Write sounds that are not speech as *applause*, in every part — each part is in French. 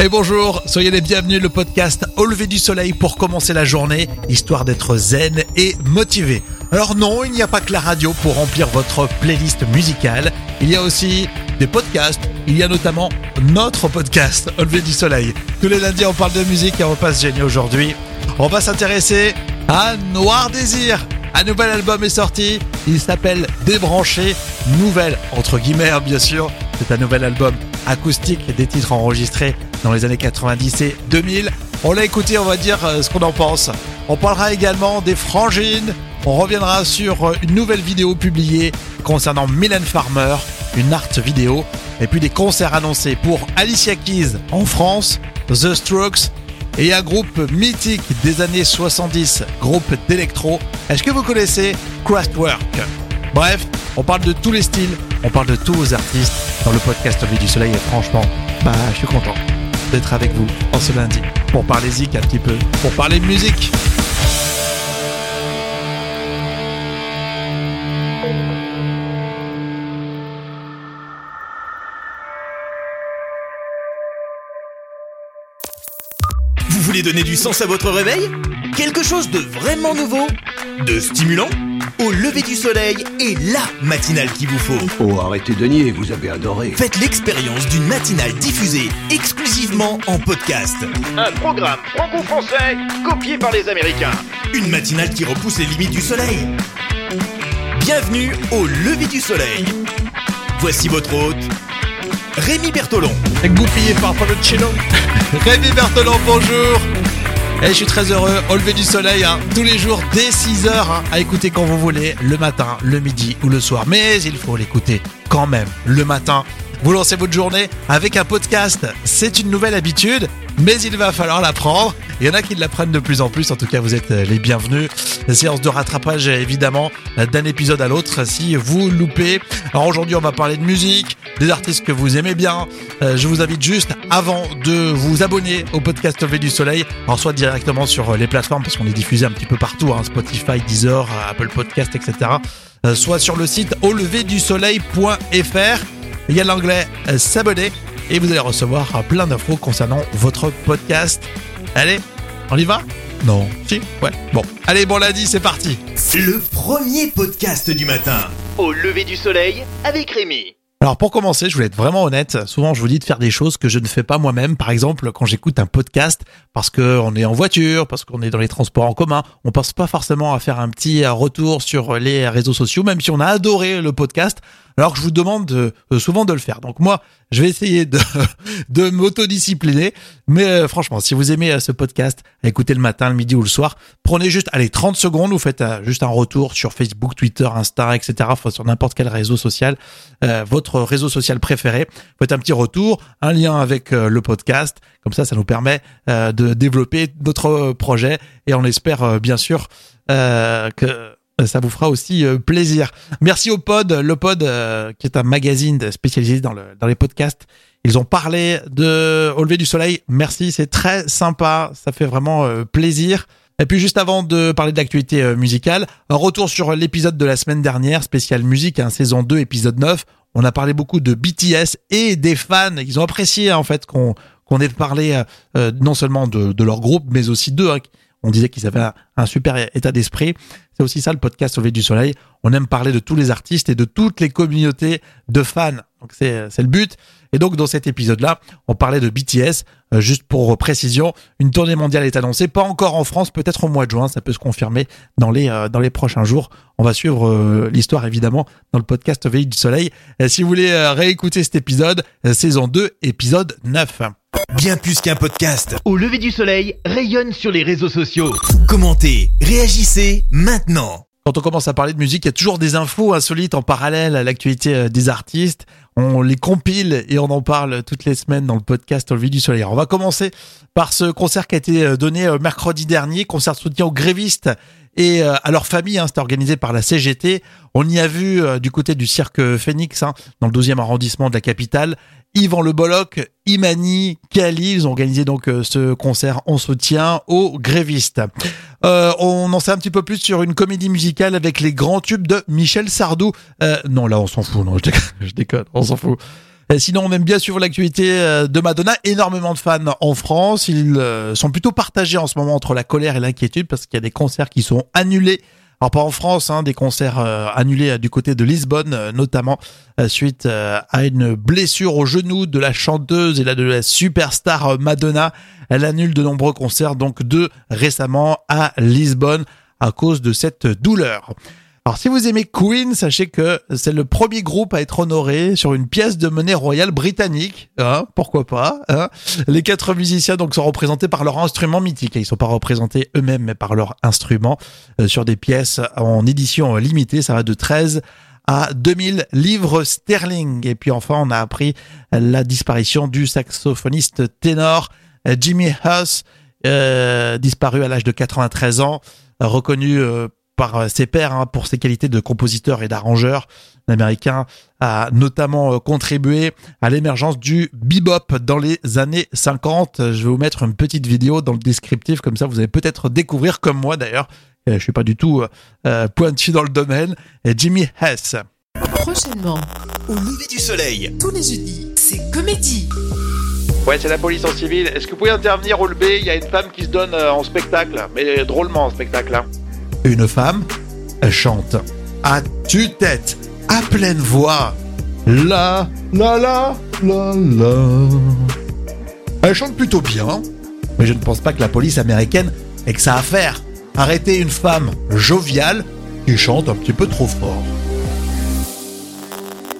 Et bonjour, soyez les bienvenus le podcast Au lever du soleil pour commencer la journée, histoire d'être zen et motivé. Alors non, il n'y a pas que la radio pour remplir votre playlist musicale, il y a aussi des podcasts, il y a notamment notre podcast Au lever du soleil. Tous les lundis on parle de musique et on va se gêner aujourd'hui. On va s'intéresser à Noir Désir. Un nouvel album est sorti, il s'appelle Débranché, nouvelle entre guillemets hein, bien sûr. C'est un nouvel album acoustique, des titres enregistrés dans les années 90 et 2000. On l'a écouté, on va dire euh, ce qu'on en pense. On parlera également des frangines. On reviendra sur euh, une nouvelle vidéo publiée concernant Mylène Farmer, une art vidéo. Et puis des concerts annoncés pour Alicia Keys en France, The Strokes et un groupe mythique des années 70, groupe d'électro. Est-ce que vous connaissez Kraftwerk Bref, on parle de tous les styles, on parle de tous vos artistes dans le podcast Vie du Soleil et franchement, bah je suis content d'être avec vous en ce lundi. Pour parler zik un petit peu, pour parler musique. Vous voulez donner du sens à votre réveil? Quelque chose de vraiment nouveau? De stimulant? Au lever du soleil et la matinale qu'il vous faut. Oh, arrêtez de nier, vous avez adoré. Faites l'expérience d'une matinale diffusée exclusivement en podcast. Un programme franco-français copié par les Américains. Une matinale qui repousse les limites du soleil. Bienvenue au lever du soleil. Voici votre hôte, Rémi Bertolon. Goupillé par Cello. *laughs* Rémi Berthelon, bonjour et je suis très heureux, au lever du soleil, hein, tous les jours dès 6h, hein, à écouter quand vous voulez, le matin, le midi ou le soir. Mais il faut l'écouter quand même le matin. Vous lancez votre journée avec un podcast. C'est une nouvelle habitude, mais il va falloir l'apprendre. Il y en a qui l'apprennent de plus en plus. En tout cas, vous êtes les bienvenus. La séance de rattrapage, évidemment, d'un épisode à l'autre si vous loupez. Alors aujourd'hui, on va parler de musique, des artistes que vous aimez bien. Euh, je vous invite juste, avant de vous abonner au podcast Levé du Soleil, alors soit directement sur les plateformes, parce qu'on est diffusé un petit peu partout, hein, Spotify, Deezer, Apple Podcast, etc. Euh, soit sur le site auleverdusoleil.fr. Il y a l'anglais euh, s'abonner et vous allez recevoir euh, plein d'infos concernant votre podcast. Allez, on y va? Non Si? Ouais. Bon. Allez, bon lundi, c'est parti. Le premier podcast du matin. Au lever du soleil avec Rémi. Alors pour commencer, je voulais être vraiment honnête. Souvent, je vous dis de faire des choses que je ne fais pas moi-même. Par exemple, quand j'écoute un podcast, parce qu'on est en voiture, parce qu'on est dans les transports en commun, on pense pas forcément à faire un petit retour sur les réseaux sociaux, même si on a adoré le podcast alors que je vous demande de, euh, souvent de le faire. Donc moi, je vais essayer de, *laughs* de m'autodiscipliner. Mais euh, franchement, si vous aimez euh, ce podcast, écoutez le matin, le midi ou le soir, prenez juste, allez, 30 secondes, vous faites juste un retour sur Facebook, Twitter, Insta, etc., sur n'importe quel réseau social, votre réseau social préféré. Faites un petit retour, un lien avec le podcast. Comme ça, ça nous permet de développer notre projet et on espère bien sûr que ça vous fera aussi euh, plaisir. Merci au Pod, le Pod euh, qui est un magazine spécialisé dans, le, dans les podcasts. Ils ont parlé de Au lever du soleil. Merci, c'est très sympa, ça fait vraiment euh, plaisir. Et puis juste avant de parler de l'actualité musicale, un retour sur l'épisode de la semaine dernière, spécial musique, hein, saison 2, épisode 9. On a parlé beaucoup de BTS et des fans. Ils ont apprécié en fait qu'on qu'on ait parlé non seulement de, de, leur groupe, mais aussi d'eux. Hein, on disait qu'ils avaient un, super état d'esprit. C'est aussi ça le podcast Sauvé du Soleil. On aime parler de tous les artistes et de toutes les communautés de fans. Donc c'est le but. Et donc dans cet épisode-là, on parlait de BTS. Euh, juste pour précision, une tournée mondiale est annoncée, pas encore en France, peut-être au mois de juin. Ça peut se confirmer dans les euh, dans les prochains jours. On va suivre euh, l'histoire évidemment dans le podcast Veille du Soleil. si vous voulez réécouter cet épisode, saison 2, épisode 9. Bien plus qu'un podcast. Au lever du soleil, rayonne sur les réseaux sociaux. Commentez, réagissez maintenant. Quand on commence à parler de musique, il y a toujours des infos insolites en parallèle à l'actualité euh, des artistes. On les compile et on en parle toutes les semaines dans le podcast Au du soleil. on va commencer par ce concert qui a été euh, donné euh, mercredi dernier, concert de soutien aux grévistes et à leur famille. Hein, C'était organisé par la CGT. On y a vu du côté du cirque Phoenix, hein, dans le 12e arrondissement de la capitale, Yvan Le Bolloc, Imani, Kali, ils ont organisé donc ce concert en soutien aux grévistes. Euh, on en sait un petit peu plus sur une comédie musicale avec les grands tubes de Michel Sardou. Euh, non, là on s'en fout, non, je déconne, *laughs* on s'en fout. Et sinon, on aime bien suivre l'actualité euh, de Madonna. Énormément de fans en France. Ils euh, sont plutôt partagés en ce moment entre la colère et l'inquiétude parce qu'il y a des concerts qui sont annulés. Alors pas en France, hein, des concerts euh, annulés du côté de Lisbonne, notamment suite à une blessure au genou de la chanteuse et de la superstar Madonna. Elle annule de nombreux concerts, donc deux récemment à Lisbonne à cause de cette douleur. Alors si vous aimez Queen, sachez que c'est le premier groupe à être honoré sur une pièce de monnaie royale britannique. Hein, pourquoi pas hein Les quatre musiciens donc sont représentés par leur instrument mythique. Ils sont pas représentés eux-mêmes, mais par leur instrument euh, sur des pièces en édition limitée. Ça va de 13 à 2000 livres sterling. Et puis enfin, on a appris la disparition du saxophoniste ténor euh, Jimmy Huss, euh, disparu à l'âge de 93 ans, reconnu euh, par euh, ses pairs hein, pour ses qualités de compositeur et d'arrangeur. L'américain a notamment euh, contribué à l'émergence du bebop dans les années 50. Je vais vous mettre une petite vidéo dans le descriptif, comme ça vous allez peut-être découvrir, comme moi d'ailleurs, je suis pas du tout euh, pointu dans le domaine, Jimmy Hess. Prochainement, au lever du soleil, tous les jeudis, c'est comédie. Ouais, c'est la police en civil. Est-ce que vous pouvez intervenir au lever Il y a une femme qui se donne en spectacle, mais drôlement en spectacle. Hein une femme chante à tue-tête, à pleine voix. La, la, la, la, la. Elle chante plutôt bien, mais je ne pense pas que la police américaine ait que ça à faire. Arrêter une femme joviale qui chante un petit peu trop fort.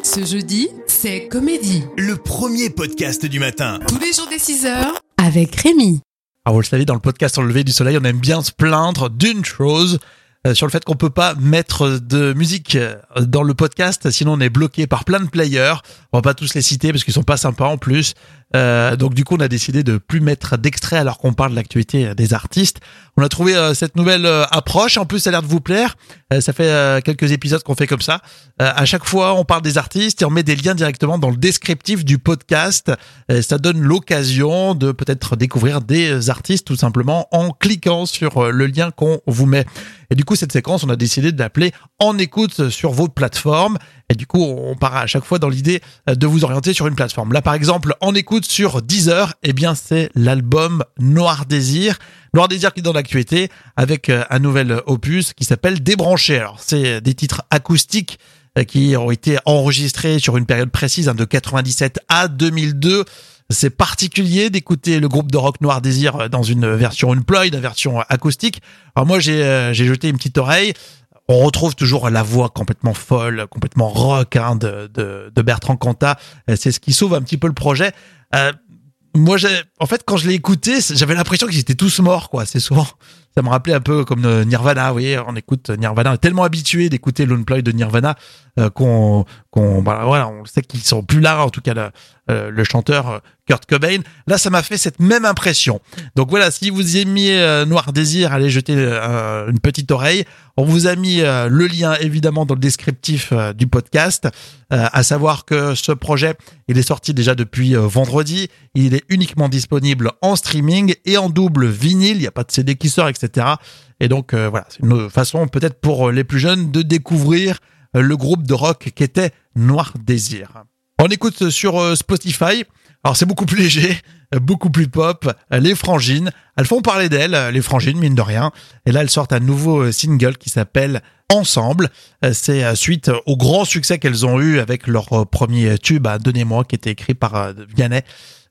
Ce jeudi, c'est Comédie. Le premier podcast du matin. Tous les jours des 6 heures. Avec Rémi. Alors vous le savez, dans le podcast sur le lever du soleil, on aime bien se plaindre d'une chose, euh, sur le fait qu'on peut pas mettre de musique euh, dans le podcast, sinon on est bloqué par plein de players. On va pas tous les citer parce qu'ils sont pas sympas en plus. Euh, donc du coup, on a décidé de plus mettre d'extrait alors qu'on parle de l'actualité des artistes. On a trouvé cette nouvelle approche. En plus, ça a l'air de vous plaire. ça fait quelques épisodes qu'on fait comme ça. à chaque fois, on parle des artistes et on met des liens directement dans le descriptif du podcast. ça donne l'occasion de peut-être découvrir des artistes tout simplement en cliquant sur le lien qu'on vous met. Et du coup, cette séquence, on a décidé de l'appeler En écoute sur votre plateforme. Et du coup, on part à chaque fois dans l'idée de vous orienter sur une plateforme. Là, par exemple, En écoute sur Deezer, eh bien, c'est l'album Noir Désir. Noir Désir qui est dans l'actualité avec euh, un nouvel opus qui s'appelle Débranché. Alors, c'est des titres acoustiques euh, qui ont été enregistrés sur une période précise hein, de 97 à 2002 c'est particulier d'écouter le groupe de rock Noir Désir dans une version unplugged, une version acoustique. Alors moi, euh, j'ai jeté une petite oreille. On retrouve toujours la voix complètement folle, complètement rock hein, de, de, de, Bertrand Cantat. Euh, c'est ce qui sauve un petit peu le projet. Euh, moi, en fait, quand je l'ai écouté, j'avais l'impression qu'ils étaient tous morts, quoi. C'est souvent, ça me rappelait un peu comme euh, Nirvana. Vous voyez, on écoute Nirvana, on est tellement habitué d'écouter l'unplugged de Nirvana qu'on, qu'on, bah, voilà, on sait qu'ils sont plus là. En tout cas, le, chanteur Kurt Cobain. Là, ça m'a fait cette même impression. Donc voilà, si vous aimiez euh, Noir Désir, allez jeter euh, une petite oreille. On vous a mis euh, le lien évidemment dans le descriptif du podcast. à savoir que ce projet, il est sorti déjà depuis vendredi. Il est uniquement disponible en streaming et en double vinyle. Il n'y a pas de CD qui sort, etc. Et donc voilà, c'est une façon peut-être pour les plus jeunes de découvrir le groupe de rock qui était Noir Désir. On écoute sur Spotify. Alors c'est beaucoup plus *laughs* léger, beaucoup plus pop. Les frangines, elles font parler d'elles, les frangines, mine de rien. Et là, elles sortent un nouveau euh, single qui s'appelle Ensemble. Euh, c'est euh, suite au grand succès qu'elles ont eu avec leur premier tube, à Donnez-moi, qui était écrit par Vianney.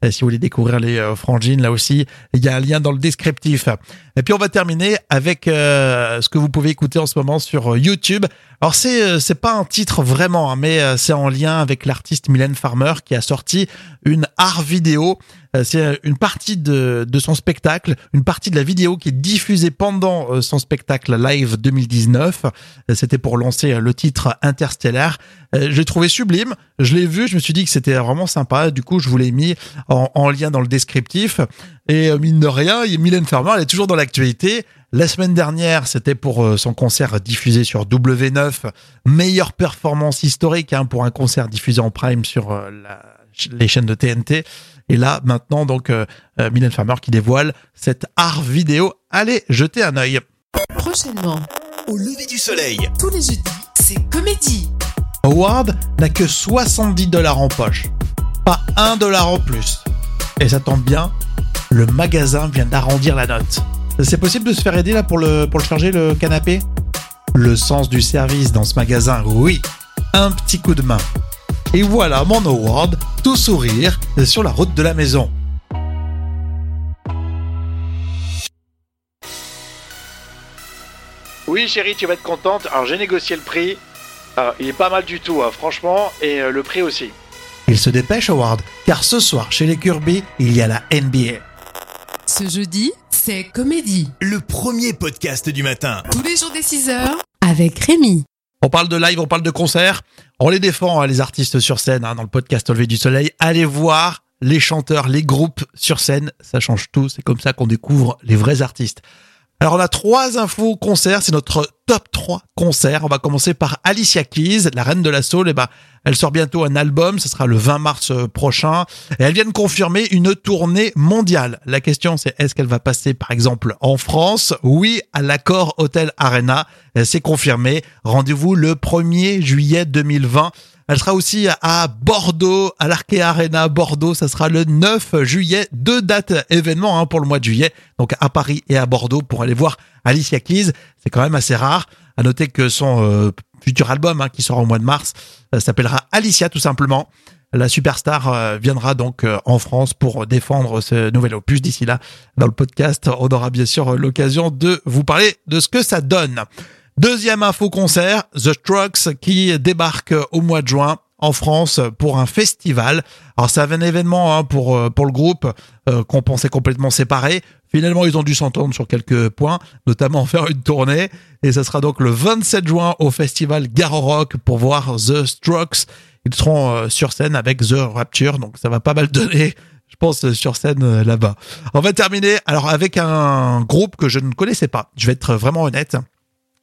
Si vous voulez découvrir les frangines, là aussi, il y a un lien dans le descriptif. Et puis on va terminer avec ce que vous pouvez écouter en ce moment sur YouTube. Alors c'est c'est pas un titre vraiment, hein, mais c'est en lien avec l'artiste Mylène Farmer qui a sorti une art vidéo euh, c'est une partie de, son spectacle, une partie de la vidéo qui est diffusée pendant euh, son spectacle live 2019. Euh, c'était pour lancer le titre Interstellar. Je l'ai trouvé sublime. Je l'ai vu, je me suis dit que c'était vraiment sympa. Du coup, je vous l'ai mis en, en, lien dans le descriptif. Et mine de rien, Mylène Farmer, elle est toujours dans l'actualité. La semaine dernière, c'était pour son concert diffusé sur W9, meilleure performance historique hein, pour un concert diffusé en prime sur les chaînes de TNT. Et là, maintenant, donc, euh, euh, Mylène Farmer qui dévoile cette art vidéo. Allez, jetez un œil. Prochainement, au lever du soleil, tous les jeudis, c'est comédie. Howard n'a que 70 dollars en poche. Pas un dollar en plus. Et ça tombe bien, le magasin vient d'arrondir la note. C'est possible de se faire aider là pour le, pour le charger le canapé? Le sens du service dans ce magasin, oui. Un petit coup de main. Et voilà mon award, tout sourire, sur la route de la maison. Oui, chérie, tu vas être contente. Alors, j'ai négocié le prix. Alors, il est pas mal du tout, hein, franchement, et euh, le prix aussi. Il se dépêche, Howard, car ce soir, chez les Kirby, il y a la NBA. Ce jeudi, c'est Comédie. Le premier podcast du matin. Tous les jours dès 6h avec Rémi. On parle de live, on parle de concert. On les défend, hein, les artistes sur scène, hein, dans le podcast Au du soleil. Allez voir les chanteurs, les groupes sur scène. Ça change tout. C'est comme ça qu'on découvre les vrais artistes. Alors on a trois infos concerts, c'est notre top 3 concerts. On va commencer par Alicia Keys, la reine de la soul. Et ben, elle sort bientôt un album, ce sera le 20 mars euh, prochain. Et elle vient de confirmer une tournée mondiale. La question c'est est-ce qu'elle va passer par exemple en France? Oui, à l'accord Hotel Arena. Euh, C'est confirmé. Rendez-vous le 1er juillet 2020. Elle sera aussi à Bordeaux, à l'Arkea Arena Bordeaux. Ça sera le 9 juillet. Deux dates événements hein, pour le mois de juillet. Donc à Paris et à Bordeaux pour aller voir Alicia Keys. C'est quand même assez rare. À noter que son euh, futur album hein, qui sera au mois de mars euh, s'appellera Alicia tout simplement. La superstar euh, viendra donc en France pour défendre ce nouvel opus. D'ici là, dans le podcast, on aura bien sûr l'occasion de vous parler de ce que ça donne. Deuxième info concert, The Strokes qui débarque au mois de juin en France pour un festival. Alors c'est un événement hein, pour euh, pour le groupe euh, qu'on pensait complètement séparé. Finalement, ils ont dû s'entendre sur quelques points, notamment *laughs* faire une tournée. Et ça sera donc le 27 juin au festival Garo Rock pour voir The Strokes. Ils seront euh, sur scène avec The Rapture, donc ça va pas mal donner je pense, sur scène euh, là-bas. On va terminer alors avec un groupe que je ne connaissais pas. Je vais être vraiment honnête.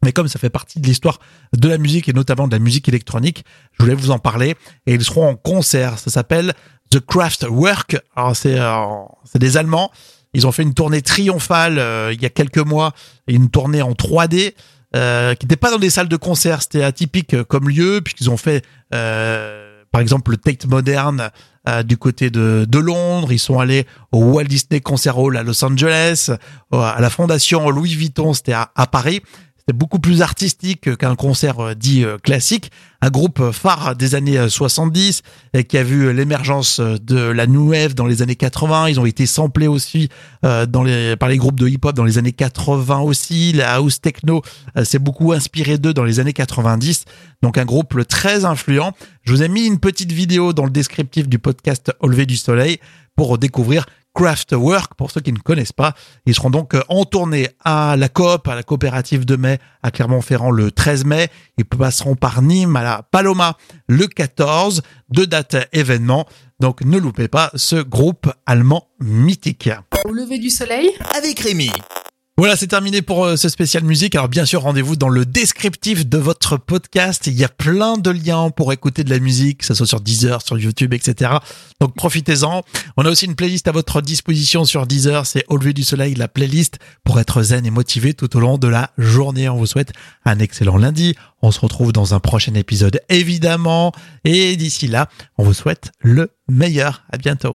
Mais comme ça fait partie de l'histoire de la musique et notamment de la musique électronique, je voulais vous en parler. Et ils seront en concert. Ça s'appelle The Kraftwerk. Alors c'est euh, c'est des Allemands. Ils ont fait une tournée triomphale euh, il y a quelques mois, une tournée en 3D. Euh, qui n'était pas dans des salles de concert, c'était atypique comme lieu, puisqu'ils ont fait, euh, par exemple, le Tate Modern euh, du côté de, de Londres, ils sont allés au Walt Disney Concert Hall à Los Angeles, euh, à la Fondation Louis Vuitton, c'était à Paris. C'était beaucoup plus artistique qu'un concert euh, dit euh, classique. Un groupe phare des années euh, 70 et qui a vu l'émergence de la new wave dans les années 80. Ils ont été samplés aussi euh, par les groupes de hip-hop dans les années 80 aussi. La house techno euh, s'est beaucoup inspiré d'eux dans les années 90. Donc un groupe très influent. Je vous ai mis une petite vidéo dans le descriptif du podcast Au lever du soleil pour découvrir Craftwork, pour ceux qui ne connaissent pas. Ils seront donc euh, en tournée à la COP, à la coopérative de mai, à Clermont-Ferrand le 13 mai. Ils passeront par Nîmes à la Paloma le 14. Deux dates événements. Donc ne loupez pas ce groupe allemand mythique. Au lever du soleil Avec Rémi. Voilà, c'est terminé pour euh, ce spécial musique. Alors bien sûr, rendez-vous dans le descriptif de votre podcast. Il y a plein de liens pour écouter de la musique, que ce soit sur Deezer, sur YouTube, etc. Donc profitez-en. On a aussi une playlist à votre disposition sur Deezer. C'est Au lever du soleil, la playlist pour être zen et motivé tout au long de la journée. On vous souhaite un excellent lundi. On se retrouve dans un prochain épisode, évidemment. Et d'ici là, on vous souhaite le meilleur. À bientôt.